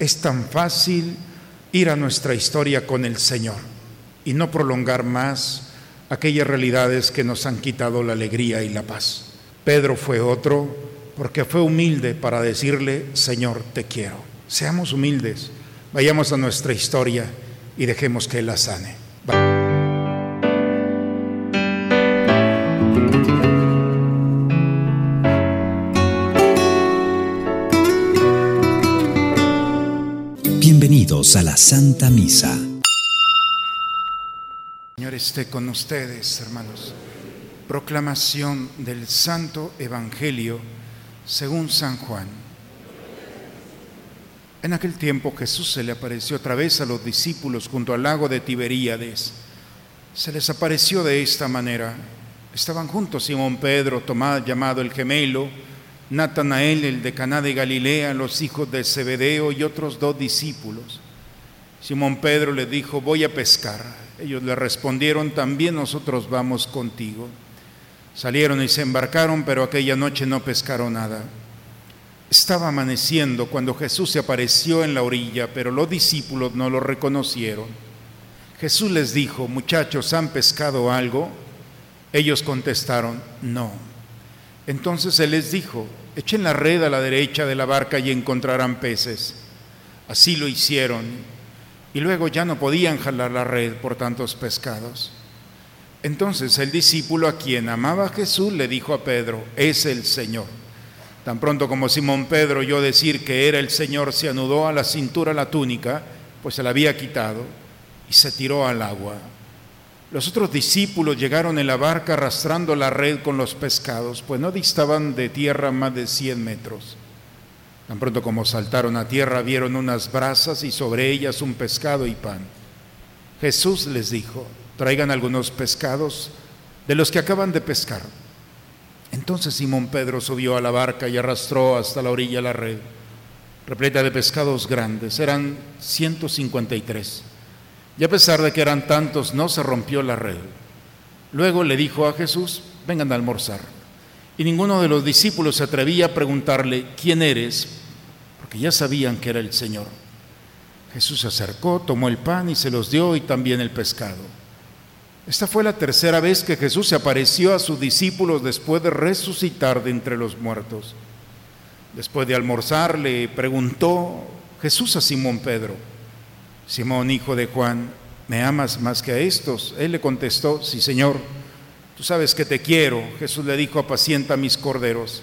Es tan fácil ir a nuestra historia con el Señor y no prolongar más aquellas realidades que nos han quitado la alegría y la paz. Pedro fue otro porque fue humilde para decirle, Señor, te quiero. Seamos humildes, vayamos a nuestra historia y dejemos que Él la sane. A la Santa Misa. Señor esté con ustedes, hermanos. Proclamación del Santo Evangelio según San Juan. En aquel tiempo Jesús se le apareció otra vez a los discípulos junto al lago de Tiberíades. Se les apareció de esta manera. Estaban juntos Simón Pedro, Tomás llamado el gemelo, Natanael el de Caná de Galilea, los hijos de Zebedeo y otros dos discípulos. Simón Pedro le dijo, voy a pescar. Ellos le respondieron, también nosotros vamos contigo. Salieron y se embarcaron, pero aquella noche no pescaron nada. Estaba amaneciendo cuando Jesús se apareció en la orilla, pero los discípulos no lo reconocieron. Jesús les dijo, muchachos, ¿han pescado algo? Ellos contestaron, no. Entonces Él les dijo, echen la red a la derecha de la barca y encontrarán peces. Así lo hicieron. Y luego ya no podían jalar la red por tantos pescados. Entonces el discípulo a quien amaba a Jesús le dijo a Pedro, es el Señor. Tan pronto como Simón Pedro oyó decir que era el Señor, se anudó a la cintura la túnica, pues se la había quitado, y se tiró al agua. Los otros discípulos llegaron en la barca arrastrando la red con los pescados, pues no distaban de tierra más de cien metros. Tan pronto como saltaron a tierra, vieron unas brasas y sobre ellas un pescado y pan. Jesús les dijo, traigan algunos pescados de los que acaban de pescar. Entonces Simón Pedro subió a la barca y arrastró hasta la orilla la red, repleta de pescados grandes, eran 153. Y a pesar de que eran tantos, no se rompió la red. Luego le dijo a Jesús, vengan a almorzar. Y ninguno de los discípulos se atrevía a preguntarle, ¿quién eres? Porque ya sabían que era el Señor. Jesús se acercó, tomó el pan y se los dio y también el pescado. Esta fue la tercera vez que Jesús se apareció a sus discípulos después de resucitar de entre los muertos. Después de almorzar le preguntó Jesús a Simón Pedro, Simón hijo de Juan, ¿me amas más que a estos? Él le contestó, sí Señor, tú sabes que te quiero. Jesús le dijo, apacienta mis corderos.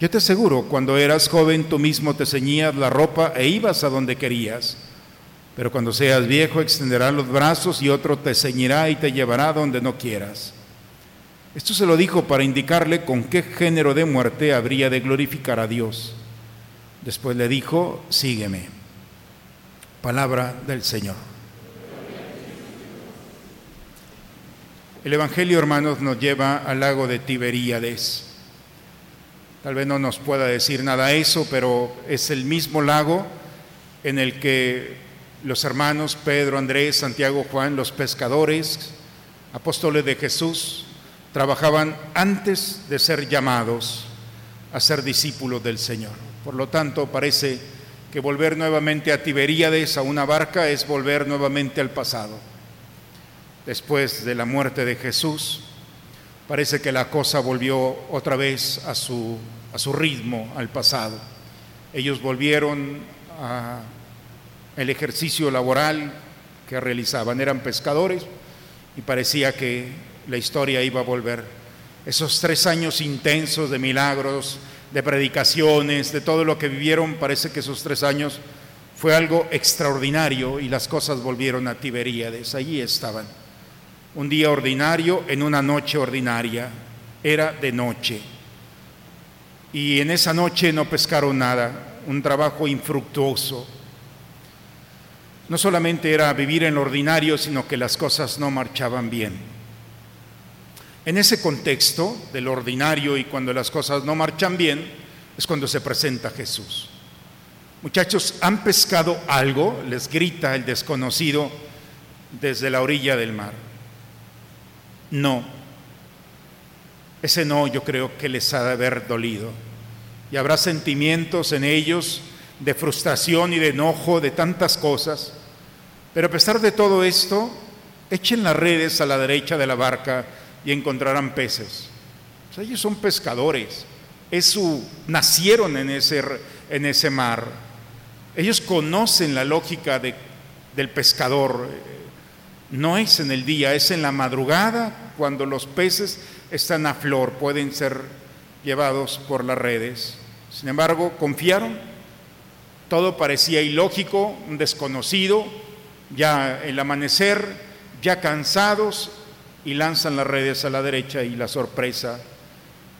Yo te aseguro, cuando eras joven tú mismo te ceñías la ropa e ibas a donde querías. Pero cuando seas viejo extenderás los brazos y otro te ceñirá y te llevará donde no quieras. Esto se lo dijo para indicarle con qué género de muerte habría de glorificar a Dios. Después le dijo, sígueme. Palabra del Señor. El Evangelio, hermanos, nos lleva al lago de Tiberíades. Tal vez no nos pueda decir nada eso, pero es el mismo lago en el que los hermanos Pedro, Andrés, Santiago, Juan, los pescadores, apóstoles de Jesús, trabajaban antes de ser llamados a ser discípulos del Señor. Por lo tanto, parece que volver nuevamente a Tiberíades, a una barca, es volver nuevamente al pasado. Después de la muerte de Jesús, parece que la cosa volvió otra vez a su, a su ritmo, al pasado. Ellos volvieron al ejercicio laboral que realizaban, eran pescadores y parecía que la historia iba a volver. Esos tres años intensos de milagros, de predicaciones, de todo lo que vivieron, parece que esos tres años fue algo extraordinario y las cosas volvieron a Tiberíades. Allí estaban. Un día ordinario en una noche ordinaria. Era de noche. Y en esa noche no pescaron nada, un trabajo infructuoso. no solamente era vivir en lo ordinario, sino que las cosas no marchaban bien. En ese contexto del ordinario y cuando las cosas no marchan bien, es cuando se presenta Jesús. Muchachos, ¿han pescado algo? Les grita el desconocido desde la orilla del mar. No. Ese no yo creo que les ha de haber dolido. Y habrá sentimientos en ellos de frustración y de enojo, de tantas cosas. Pero a pesar de todo esto, echen las redes a la derecha de la barca y encontrarán peces. ellos son pescadores, es su, nacieron en ese, en ese mar. Ellos conocen la lógica de, del pescador. No es en el día, es en la madrugada cuando los peces están a flor, pueden ser llevados por las redes. Sin embargo, confiaron todo parecía ilógico, un desconocido, ya el amanecer, ya cansados, y lanzan las redes a la derecha y la sorpresa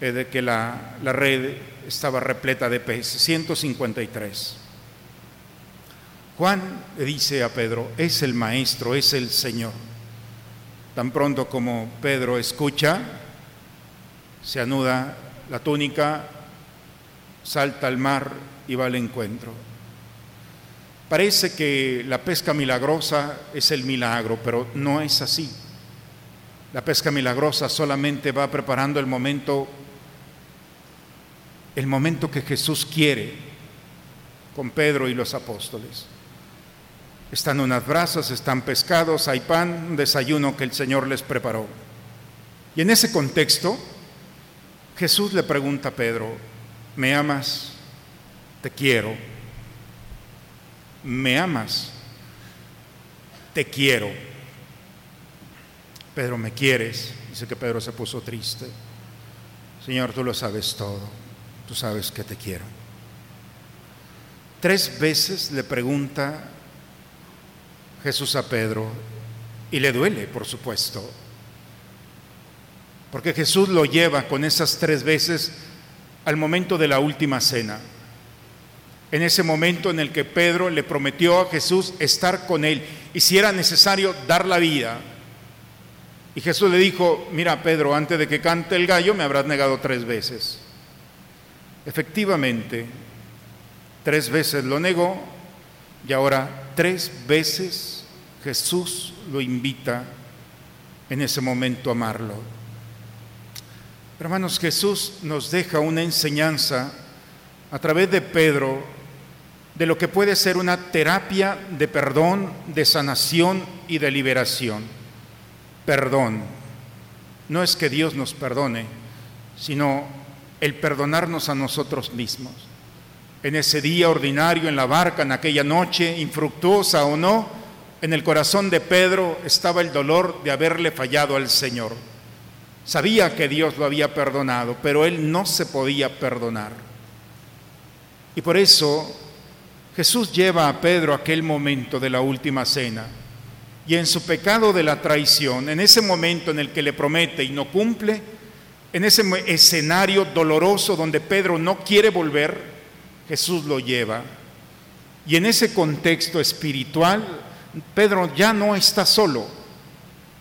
de que la, la red estaba repleta de peces, 153. Juan le dice a Pedro, es el Maestro, es el Señor. Tan pronto como Pedro escucha, se anuda la túnica, salta al mar y va al encuentro. Parece que la pesca milagrosa es el milagro, pero no es así. La pesca milagrosa solamente va preparando el momento, el momento que Jesús quiere con Pedro y los apóstoles. Están unas brasas, están pescados, hay pan, un desayuno que el Señor les preparó. Y en ese contexto, Jesús le pregunta a Pedro, ¿me amas? Te quiero me amas, te quiero. Pedro, ¿me quieres? Dice que Pedro se puso triste. Señor, tú lo sabes todo, tú sabes que te quiero. Tres veces le pregunta Jesús a Pedro y le duele, por supuesto, porque Jesús lo lleva con esas tres veces al momento de la última cena en ese momento en el que Pedro le prometió a Jesús estar con él y si era necesario dar la vida. Y Jesús le dijo, mira Pedro, antes de que cante el gallo me habrás negado tres veces. Efectivamente, tres veces lo negó y ahora tres veces Jesús lo invita en ese momento a amarlo. Hermanos, Jesús nos deja una enseñanza a través de Pedro de lo que puede ser una terapia de perdón, de sanación y de liberación. Perdón. No es que Dios nos perdone, sino el perdonarnos a nosotros mismos. En ese día ordinario, en la barca, en aquella noche, infructuosa o no, en el corazón de Pedro estaba el dolor de haberle fallado al Señor. Sabía que Dios lo había perdonado, pero él no se podía perdonar. Y por eso Jesús lleva a Pedro a aquel momento de la última cena y en su pecado de la traición, en ese momento en el que le promete y no cumple, en ese escenario doloroso donde Pedro no quiere volver, Jesús lo lleva. Y en ese contexto espiritual, Pedro ya no está solo,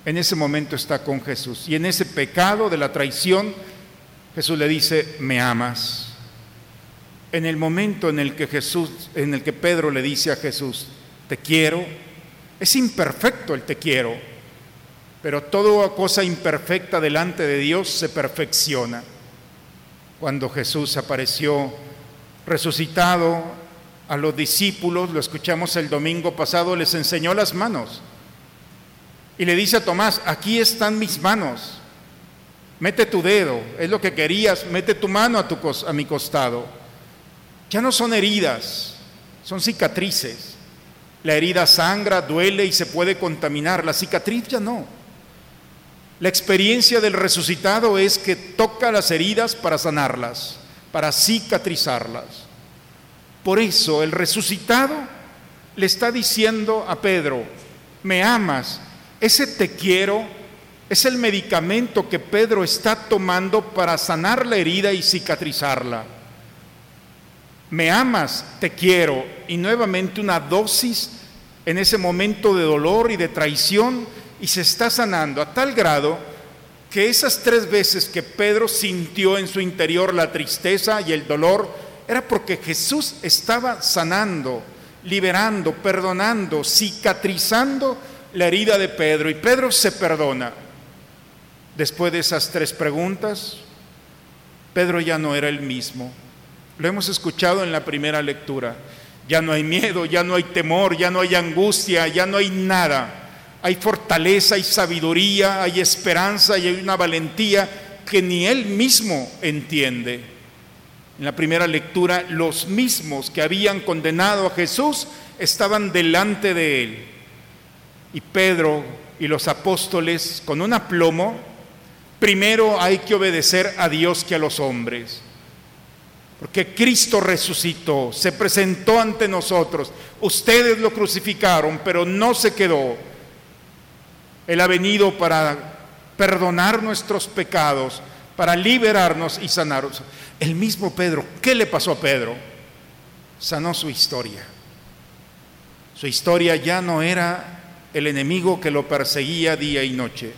en ese momento está con Jesús. Y en ese pecado de la traición, Jesús le dice, me amas en el momento en el que Jesús, en el que Pedro le dice a Jesús, te quiero, es imperfecto el te quiero, pero toda cosa imperfecta delante de Dios se perfecciona. Cuando Jesús apareció resucitado a los discípulos, lo escuchamos el domingo pasado, les enseñó las manos y le dice a Tomás, aquí están mis manos, mete tu dedo, es lo que querías, mete tu mano a, a mi costado. Ya no son heridas, son cicatrices. La herida sangra, duele y se puede contaminar. La cicatriz ya no. La experiencia del resucitado es que toca las heridas para sanarlas, para cicatrizarlas. Por eso el resucitado le está diciendo a Pedro, me amas, ese te quiero es el medicamento que Pedro está tomando para sanar la herida y cicatrizarla. Me amas, te quiero, y nuevamente una dosis en ese momento de dolor y de traición y se está sanando a tal grado que esas tres veces que Pedro sintió en su interior la tristeza y el dolor era porque Jesús estaba sanando, liberando, perdonando, cicatrizando la herida de Pedro y Pedro se perdona. Después de esas tres preguntas, Pedro ya no era el mismo. Lo hemos escuchado en la primera lectura. Ya no hay miedo, ya no hay temor, ya no hay angustia, ya no hay nada. Hay fortaleza, hay sabiduría, hay esperanza y hay una valentía que ni él mismo entiende. En la primera lectura, los mismos que habían condenado a Jesús estaban delante de él. Y Pedro y los apóstoles, con un aplomo, primero hay que obedecer a Dios que a los hombres. Porque Cristo resucitó, se presentó ante nosotros. Ustedes lo crucificaron, pero no se quedó. Él ha venido para perdonar nuestros pecados, para liberarnos y sanarnos. El mismo Pedro, ¿qué le pasó a Pedro? Sanó su historia. Su historia ya no era el enemigo que lo perseguía día y noche.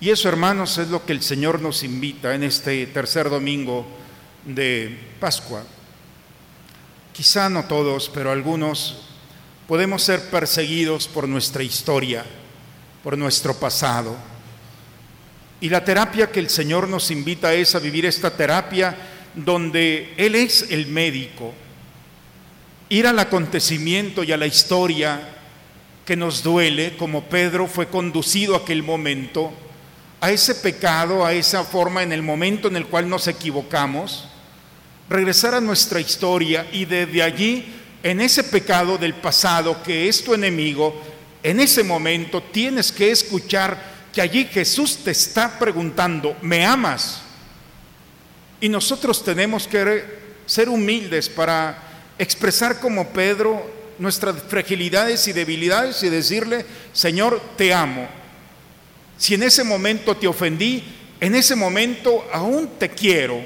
Y eso, hermanos, es lo que el Señor nos invita en este tercer domingo de Pascua. Quizá no todos, pero algunos podemos ser perseguidos por nuestra historia, por nuestro pasado. Y la terapia que el Señor nos invita es a vivir esta terapia donde Él es el médico. Ir al acontecimiento y a la historia que nos duele, como Pedro fue conducido a aquel momento, a ese pecado, a esa forma en el momento en el cual nos equivocamos, regresar a nuestra historia y desde allí, en ese pecado del pasado que es tu enemigo, en ese momento tienes que escuchar que allí Jesús te está preguntando, ¿me amas? Y nosotros tenemos que ser humildes para expresar como Pedro nuestras fragilidades y debilidades y decirle, Señor, te amo. Si en ese momento te ofendí, en ese momento aún te quiero.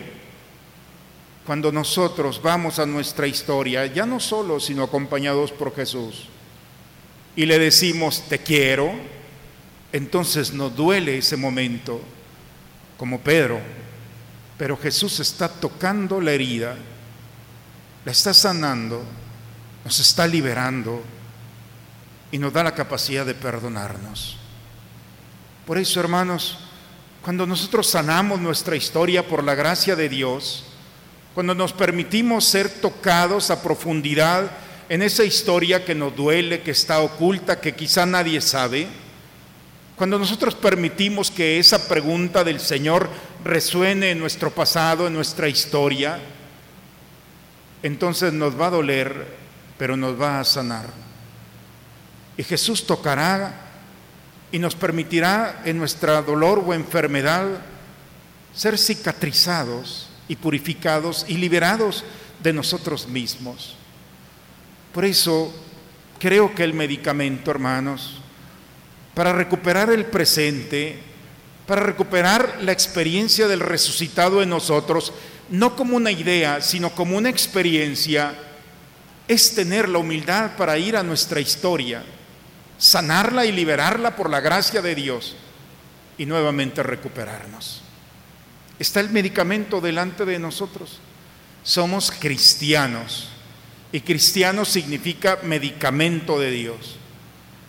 Cuando nosotros vamos a nuestra historia, ya no solo, sino acompañados por Jesús, y le decimos, te quiero, entonces nos duele ese momento, como Pedro, pero Jesús está tocando la herida, la está sanando, nos está liberando y nos da la capacidad de perdonarnos. Por eso, hermanos, cuando nosotros sanamos nuestra historia por la gracia de Dios, cuando nos permitimos ser tocados a profundidad en esa historia que nos duele, que está oculta, que quizá nadie sabe, cuando nosotros permitimos que esa pregunta del Señor resuene en nuestro pasado, en nuestra historia, entonces nos va a doler, pero nos va a sanar. Y Jesús tocará y nos permitirá en nuestra dolor o enfermedad ser cicatrizados y purificados y liberados de nosotros mismos. Por eso creo que el medicamento, hermanos, para recuperar el presente, para recuperar la experiencia del resucitado en nosotros, no como una idea, sino como una experiencia, es tener la humildad para ir a nuestra historia, sanarla y liberarla por la gracia de Dios y nuevamente recuperarnos. Está el medicamento delante de nosotros. Somos cristianos y cristiano significa medicamento de Dios.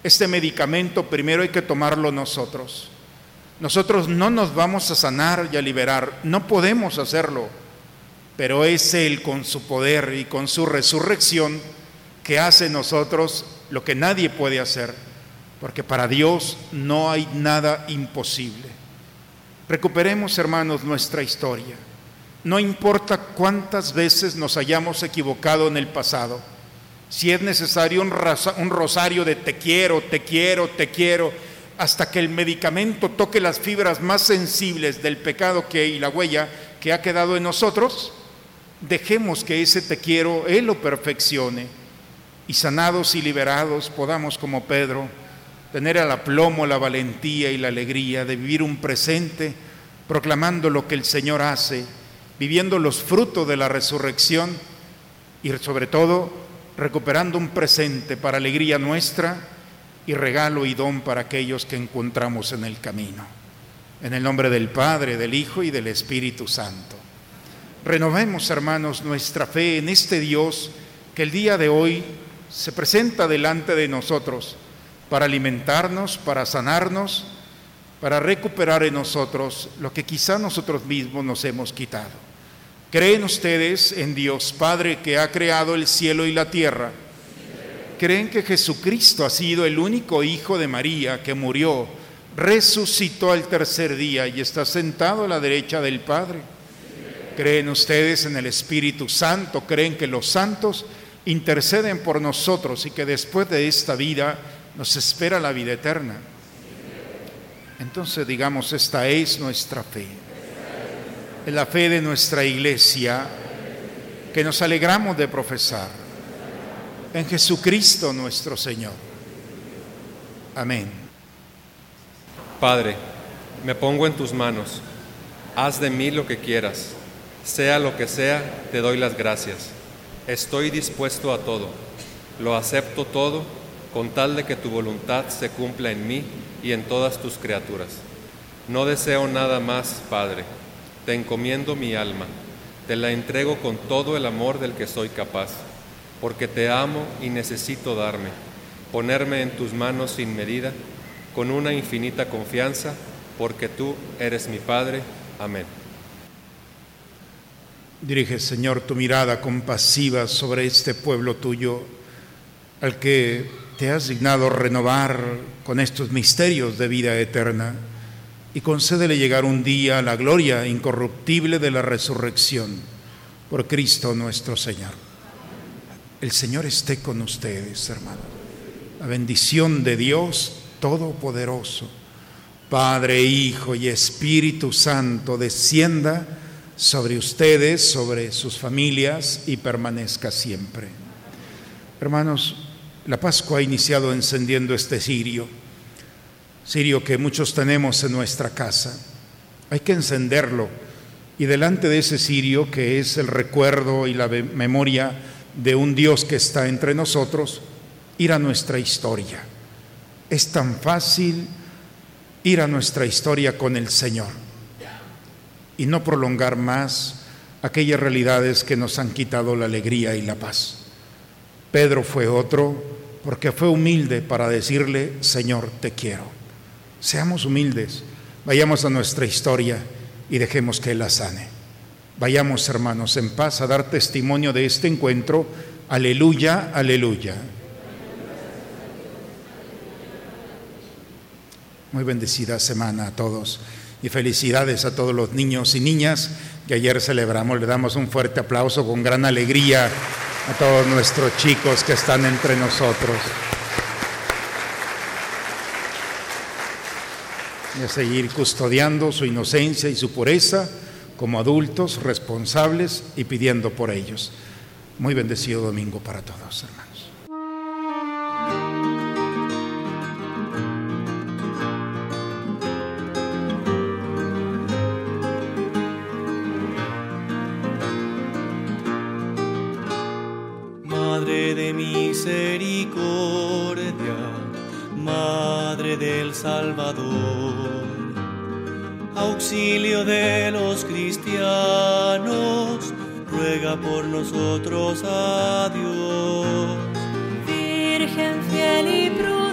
Este medicamento primero hay que tomarlo nosotros. Nosotros no nos vamos a sanar y a liberar, no podemos hacerlo, pero es Él con su poder y con su resurrección que hace nosotros lo que nadie puede hacer, porque para Dios no hay nada imposible. Recuperemos, hermanos, nuestra historia. No importa cuántas veces nos hayamos equivocado en el pasado. Si es necesario un, rosario de te quiero, te quiero, te quiero, hasta que el medicamento toque las fibras más sensibles del pecado que y la huella que ha quedado en nosotros, dejemos que ese te quiero Él lo perfeccione y sanados y liberados podamos como Pedro tener el aplomo, la valentía y la alegría de vivir un presente proclamando lo que el Señor hace, viviendo los frutos de la resurrección y sobre todo recuperando un presente para alegría nuestra y regalo y don para aquellos que encontramos en el camino. En el nombre del Padre, del Hijo y del Espíritu Santo. Renovemos, hermanos, nuestra fe en este Dios que el día de hoy se presenta delante de nosotros para alimentarnos, para sanarnos, para recuperar en nosotros lo que quizá nosotros mismos nos hemos quitado. ¿Creen ustedes en Dios Padre que ha creado el cielo y la tierra? ¿Creen que Jesucristo ha sido el único Hijo de María que murió, resucitó al tercer día y está sentado a la derecha del Padre? ¿Creen ustedes en el Espíritu Santo? ¿Creen que los santos interceden por nosotros y que después de esta vida nos espera la vida eterna? Entonces digamos, esta es nuestra fe. Es la fe de nuestra iglesia que nos alegramos de profesar en Jesucristo nuestro Señor. Amén. Padre, me pongo en tus manos. Haz de mí lo que quieras. Sea lo que sea, te doy las gracias. Estoy dispuesto a todo. Lo acepto todo con tal de que tu voluntad se cumpla en mí y en todas tus criaturas. No deseo nada más, Padre. Te encomiendo mi alma, te la entrego con todo el amor del que soy capaz, porque te amo y necesito darme, ponerme en tus manos sin medida, con una infinita confianza, porque tú eres mi Padre. Amén. Dirige, Señor, tu mirada compasiva sobre este pueblo tuyo, al que te has dignado renovar con estos misterios de vida eterna y concédele llegar un día a la gloria incorruptible de la resurrección por Cristo nuestro Señor. El Señor esté con ustedes, hermanos. La bendición de Dios Todopoderoso, Padre, Hijo y Espíritu Santo, descienda sobre ustedes, sobre sus familias y permanezca siempre. Hermanos, la Pascua ha iniciado encendiendo este cirio, cirio que muchos tenemos en nuestra casa. Hay que encenderlo y delante de ese cirio, que es el recuerdo y la memoria de un Dios que está entre nosotros, ir a nuestra historia. Es tan fácil ir a nuestra historia con el Señor y no prolongar más aquellas realidades que nos han quitado la alegría y la paz. Pedro fue otro porque fue humilde para decirle, Señor, te quiero. Seamos humildes, vayamos a nuestra historia y dejemos que Él la sane. Vayamos, hermanos, en paz a dar testimonio de este encuentro. Aleluya, aleluya. Muy bendecida semana a todos y felicidades a todos los niños y niñas que ayer celebramos. Le damos un fuerte aplauso con gran alegría a todos nuestros chicos que están entre nosotros. Y a seguir custodiando su inocencia y su pureza como adultos responsables y pidiendo por ellos. Muy bendecido domingo para todos, hermanos. Salvador, auxilio de los cristianos, ruega por nosotros a Dios. Virgen fiel y prudente